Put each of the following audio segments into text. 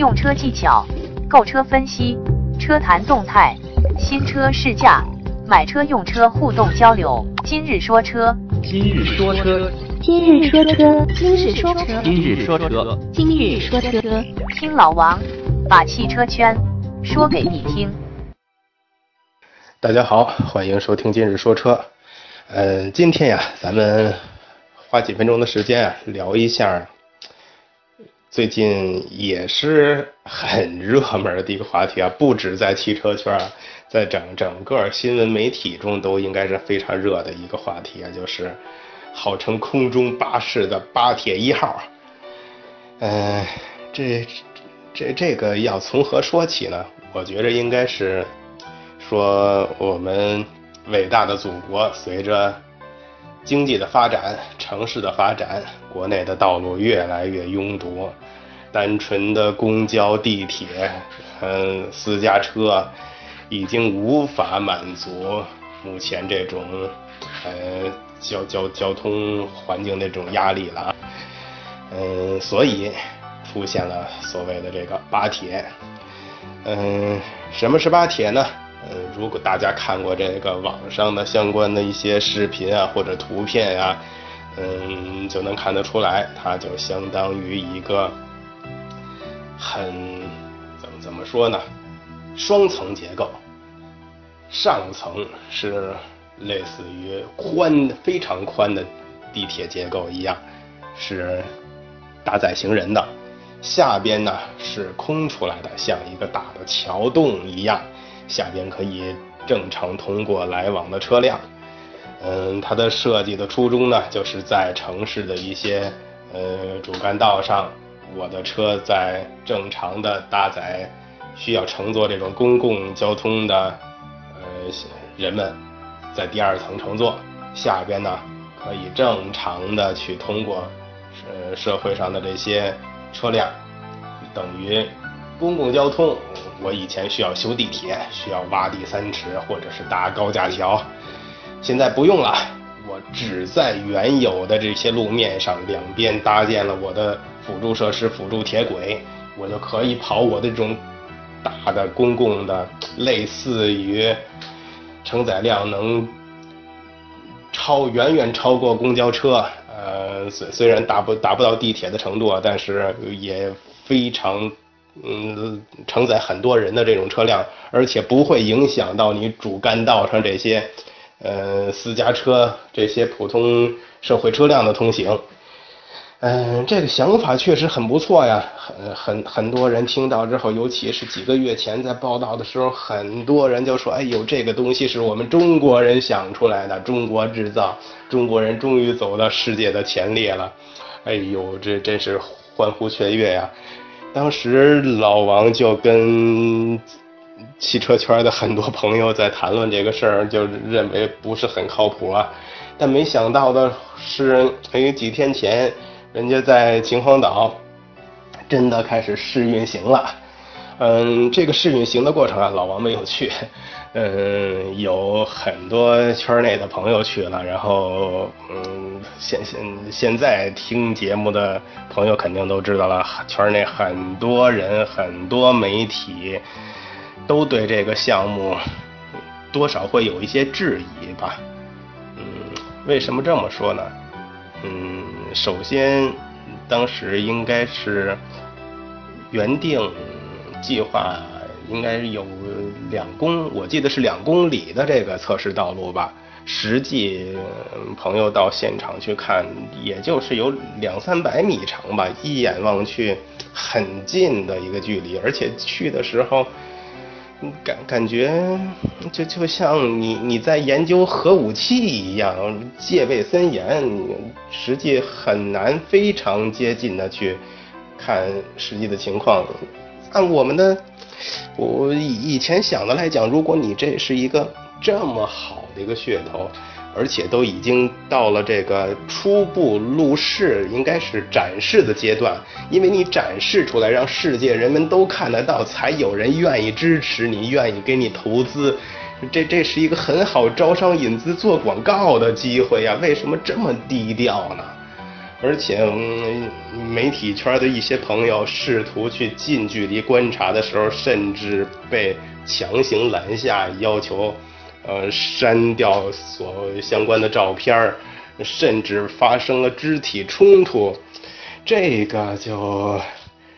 用车技巧、购车分析、车谈动态、新车试驾、买车用车互动交流。今日说车，今日说车，今日说车，今日说车，今日说车，今日说车，听老王把汽车圈说给你听。大家好，欢迎收听今日说车。呃，今天呀，咱们花几分钟的时间啊，聊一下最近也是很热门的一个话题啊，不止在汽车圈，在整整个新闻媒体中都应该是非常热的一个话题啊，就是号称空中巴士的巴铁一号。嗯，这这这个要从何说起呢？我觉着应该是。说我们伟大的祖国，随着经济的发展、城市的发展，国内的道路越来越拥堵，单纯的公交、地铁、嗯私家车已经无法满足目前这种呃交交交通环境那种压力了，嗯，所以出现了所谓的这个巴铁。嗯，什么是巴铁呢？呃，如果大家看过这个网上的相关的一些视频啊或者图片呀，嗯，就能看得出来，它就相当于一个很怎么怎么说呢，双层结构，上层是类似于宽非常宽的地铁结构一样，是搭载行人的，下边呢是空出来的，像一个大的桥洞一样。下边可以正常通过来往的车辆，嗯，它的设计的初衷呢，就是在城市的一些呃主干道上，我的车在正常的搭载需要乘坐这种公共交通的呃人们，在第二层乘坐，下边呢可以正常的去通过呃社会上的这些车辆，等于公共交通。我以前需要修地铁，需要挖地三尺，或者是搭高架桥，现在不用了。我只在原有的这些路面上两边搭建了我的辅助设施、辅助铁轨，我就可以跑我的这种大的公共的，类似于承载量能超远远超过公交车，呃，虽虽然达不达不到地铁的程度啊，但是也非常。嗯，承载很多人的这种车辆，而且不会影响到你主干道上这些，呃，私家车这些普通社会车辆的通行。嗯，这个想法确实很不错呀，很很很多人听到之后，尤其是几个月前在报道的时候，很多人就说：“哎呦，这个东西是我们中国人想出来的，中国制造，中国人终于走到世界的前列了。”哎呦，这真是欢呼雀跃呀！当时老王就跟汽车圈的很多朋友在谈论这个事儿，就认为不是很靠谱啊。但没想到的是，哎，几天前人家在秦皇岛真的开始试运行了。嗯，这个试运行的过程啊，老王没有去。嗯，有很多圈内的朋友去了，然后嗯，现现现在听节目的朋友肯定都知道了，圈内很多人、很多媒体都对这个项目多少会有一些质疑吧。嗯，为什么这么说呢？嗯，首先当时应该是原定计划。应该有两公，我记得是两公里的这个测试道路吧。实际朋友到现场去看，也就是有两三百米长吧，一眼望去很近的一个距离。而且去的时候，感 感觉就就像你你在研究核武器一样，戒备森严，实际很难非常接近的去看实际的情况。按我们的。我以以前想的来讲，如果你这是一个这么好的一个噱头，而且都已经到了这个初步入市，应该是展示的阶段，因为你展示出来，让世界人们都看得到，才有人愿意支持你，愿意给你投资，这这是一个很好招商引资、做广告的机会呀。为什么这么低调呢？而且、媒体圈的一些朋友试图去近距离观察的时候，甚至被强行拦下，要求呃删掉所相关的照片儿，甚至发生了肢体冲突，这个就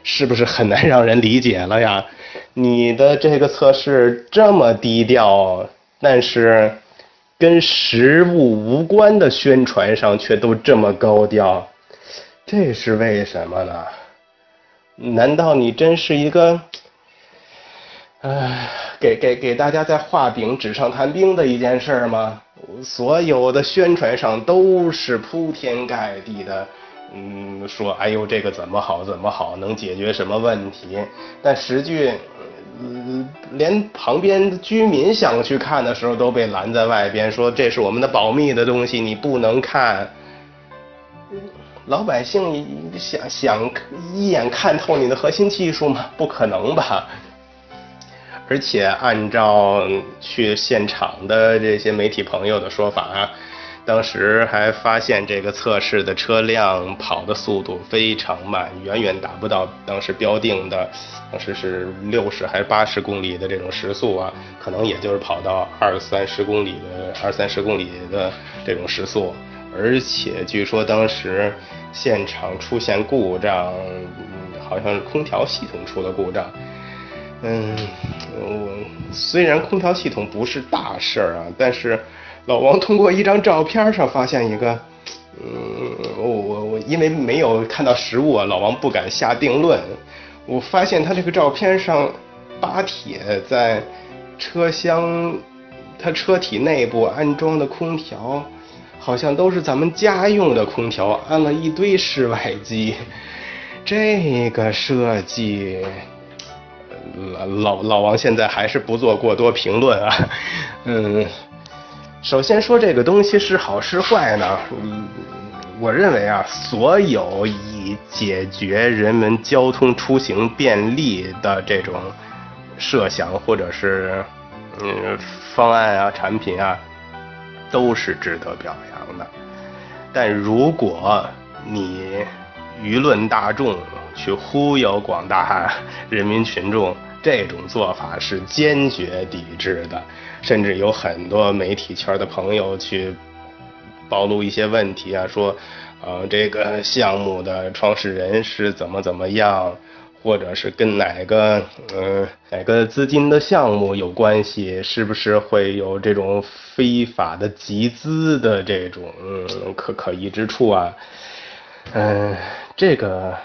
是不是很难让人理解了呀？你的这个测试这么低调，但是跟实物无关的宣传上却都这么高调，这是为什么呢？难道你真是一个，唉，给给给大家在画饼纸上谈兵的一件事吗？所有的宣传上都是铺天盖地的，嗯，说哎呦这个怎么好怎么好，能解决什么问题？但实际，连旁边居民想去看的时候都被拦在外边，说这是我们的保密的东西，你不能看。老百姓想想一眼看透你的核心技术吗？不可能吧。而且按照去现场的这些媒体朋友的说法啊，当时还发现这个测试的车辆跑的速度非常慢，远远达不到当时标定的，当时是六十还是八十公里的这种时速啊，可能也就是跑到二三十公里的二三十公里的这种时速。而且据说当时现场出现故障，好像是空调系统出了故障。嗯，我虽然空调系统不是大事儿啊，但是老王通过一张照片上发现一个，嗯，我我我因为没有看到实物啊，老王不敢下定论。我发现他这个照片上，巴铁在车厢，他车体内部安装的空调。好像都是咱们家用的空调，安了一堆室外机，这个设计，老老老王现在还是不做过多评论啊。嗯，首先说这个东西是好是坏呢？嗯，我认为啊，所有以解决人们交通出行便利的这种设想或者是嗯方案啊、产品啊，都是值得表扬。的，但如果你舆论大众去忽悠广大人民群众，这种做法是坚决抵制的。甚至有很多媒体圈的朋友去暴露一些问题啊，说，呃，这个项目的创始人是怎么怎么样。或者是跟哪个嗯哪个资金的项目有关系？是不是会有这种非法的集资的这种可可疑之处啊？嗯，这个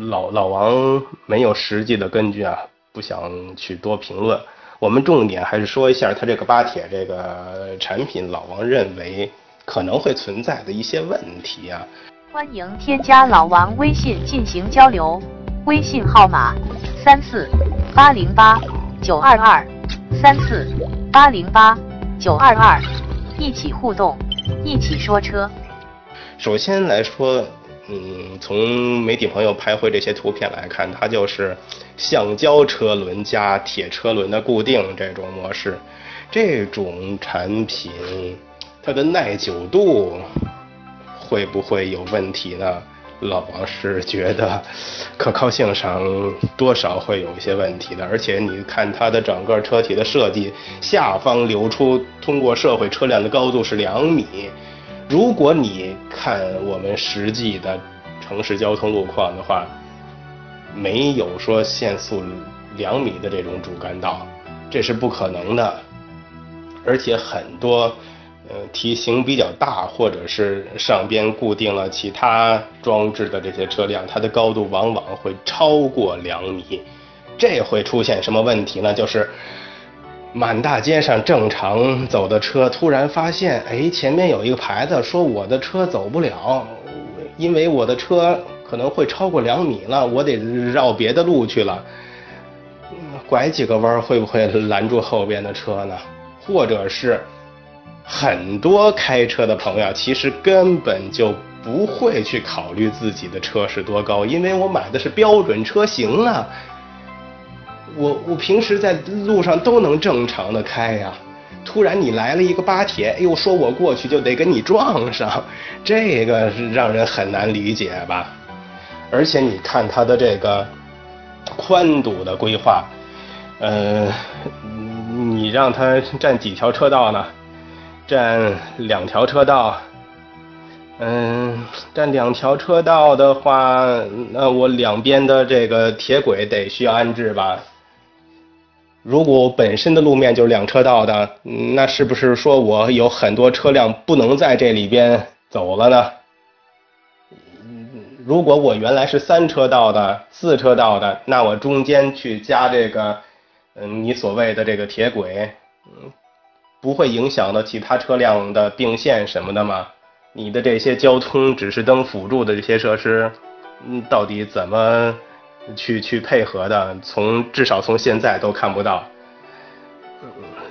老老王没有实际的根据啊，不想去多评论。我们重点还是说一下他这个巴铁这个产品，老王认为可能会存在的一些问题啊。欢迎添加老王微信进行交流。微信号码三四八零八九二二三四八零八九二二，一起互动，一起说车。首先来说，嗯，从媒体朋友拍回这些图片来看，它就是橡胶车轮加铁车轮的固定这种模式。这种产品，它的耐久度会不会有问题呢？老王是觉得可靠性上多少会有一些问题的，而且你看它的整个车体的设计，下方流出通过社会车辆的高度是两米。如果你看我们实际的城市交通路况的话，没有说限速两米的这种主干道，这是不可能的，而且很多。呃，体型比较大，或者是上边固定了其他装置的这些车辆，它的高度往往会超过两米。这会出现什么问题呢？就是满大街上正常走的车，突然发现，哎，前面有一个牌子说我的车走不了，因为我的车可能会超过两米了，我得绕别的路去了。拐几个弯会不会拦住后边的车呢？或者是？很多开车的朋友其实根本就不会去考虑自己的车是多高，因为我买的是标准车型啊。我我平时在路上都能正常的开呀，突然你来了一个巴铁，哎呦，说我过去就得跟你撞上，这个是让人很难理解吧？而且你看它的这个宽度的规划，呃，你让它占几条车道呢？占两条车道。嗯，占两条车道的话，那我两边的这个铁轨得需要安置吧？如果本身的路面就是两车道的，那是不是说我有很多车辆不能在这里边走了呢？如果我原来是三车道的、四车道的，那我中间去加这个，嗯，你所谓的这个铁轨，嗯，不会影响到其他车辆的并线什么的吗？你的这些交通指示灯辅助的这些设施，嗯，到底怎么去去配合的？从至少从现在都看不到。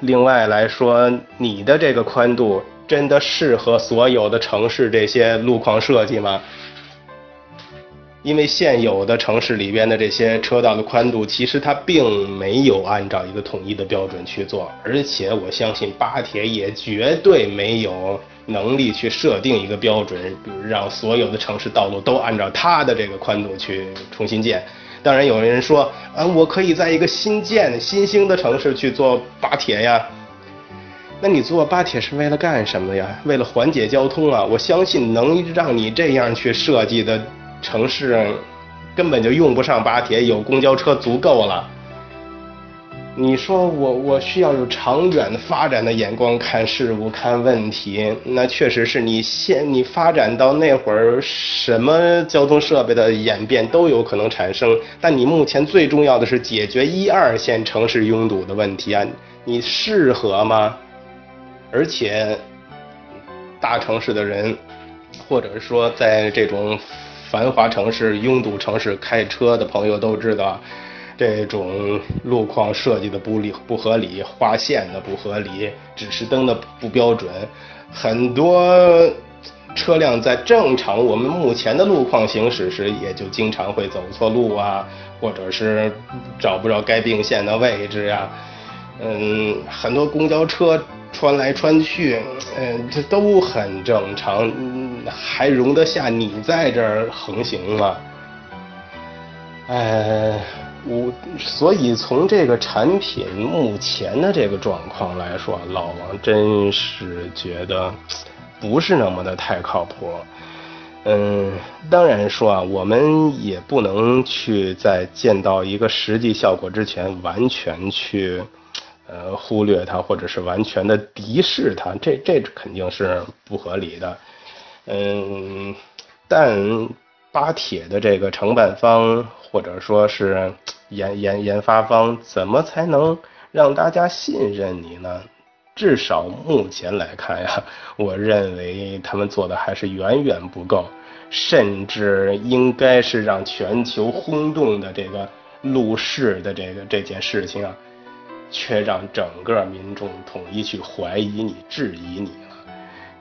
另外来说，你的这个宽度真的适合所有的城市这些路况设计吗？因为现有的城市里边的这些车道的宽度，其实它并没有按照一个统一的标准去做，而且我相信巴铁也绝对没有能力去设定一个标准，让所有的城市道路都按照它的这个宽度去重新建。当然有人说，啊，我可以在一个新建新兴的城市去做巴铁呀。那你做巴铁是为了干什么呀？为了缓解交通啊！我相信能让你这样去设计的。城市根本就用不上巴铁，有公交车足够了。你说我我需要有长远的发展的眼光看事物看问题，那确实是你现你发展到那会儿，什么交通设备的演变都有可能产生。但你目前最重要的是解决一二线城市拥堵的问题啊，你适合吗？而且大城市的人，或者说在这种。繁华城市、拥堵城市，开车的朋友都知道，这种路况设计的不理不合理，划线的不合理，指示灯的不标准，很多车辆在正常我们目前的路况行驶时，也就经常会走错路啊，或者是找不着该并线的位置呀。嗯，很多公交车。穿来穿去，嗯，这都很正常，还容得下你在这儿横行吗？哎，我所以从这个产品目前的这个状况来说，老王真是觉得不是那么的太靠谱。嗯，当然说啊，我们也不能去在见到一个实际效果之前完全去。呃，忽略它，或者是完全的敌视它，这这肯定是不合理的。嗯，但巴铁的这个承办方或者说是研研研发方，怎么才能让大家信任你呢？至少目前来看呀，我认为他们做的还是远远不够，甚至应该是让全球轰动的这个路试的这个这件事情啊。却让整个民众统一去怀疑你、质疑你了，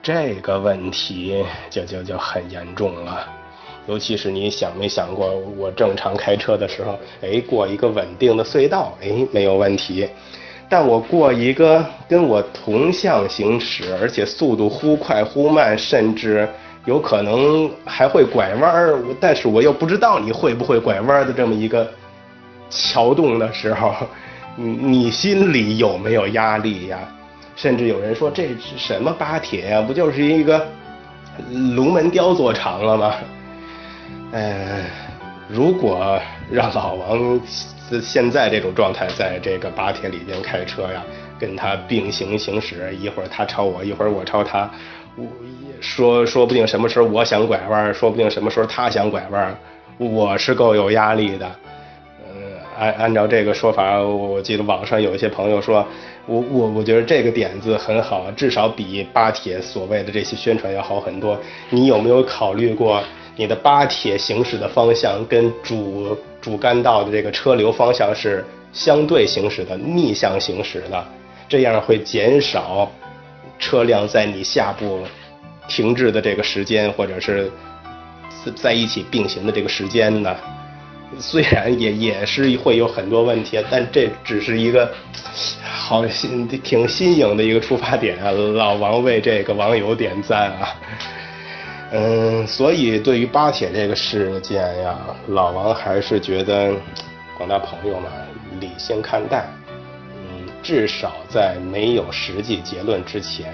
这个问题就就就很严重了。尤其是你想没想过，我正常开车的时候，哎，过一个稳定的隧道，哎，没有问题。但我过一个跟我同向行驶，而且速度忽快忽慢，甚至有可能还会拐弯儿，但是我又不知道你会不会拐弯的这么一个桥洞的时候。你你心里有没有压力呀？甚至有人说这是什么巴铁呀？不就是一个龙门雕做长了吗？嗯，如果让老王现在这种状态在这个巴铁里边开车呀，跟他并行行驶，一会儿他超我，一会儿我超他，我说说不定什么时候我想拐弯，说不定什么时候他想拐弯，我是够有压力的。按按照这个说法，我记得网上有一些朋友说，我我我觉得这个点子很好，至少比巴铁所谓的这些宣传要好很多。你有没有考虑过，你的巴铁行驶的方向跟主主干道的这个车流方向是相对行驶的，逆向行驶的，这样会减少车辆在你下部停滞的这个时间，或者是在一起并行的这个时间呢？虽然也也是会有很多问题，但这只是一个好新挺新颖的一个出发点啊！老王为这个网友点赞啊。嗯，所以对于巴铁这个事件呀，老王还是觉得广大朋友们理性看待。嗯，至少在没有实际结论之前，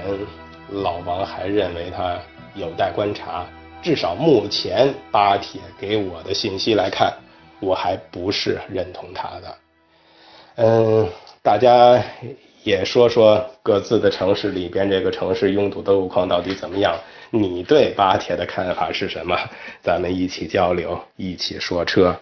老王还认为他有待观察。至少目前巴铁给我的信息来看，我还不是认同他的。嗯，大家也说说各自的城市里边这个城市拥堵的路况到底怎么样？你对巴铁的看法是什么？咱们一起交流，一起说车。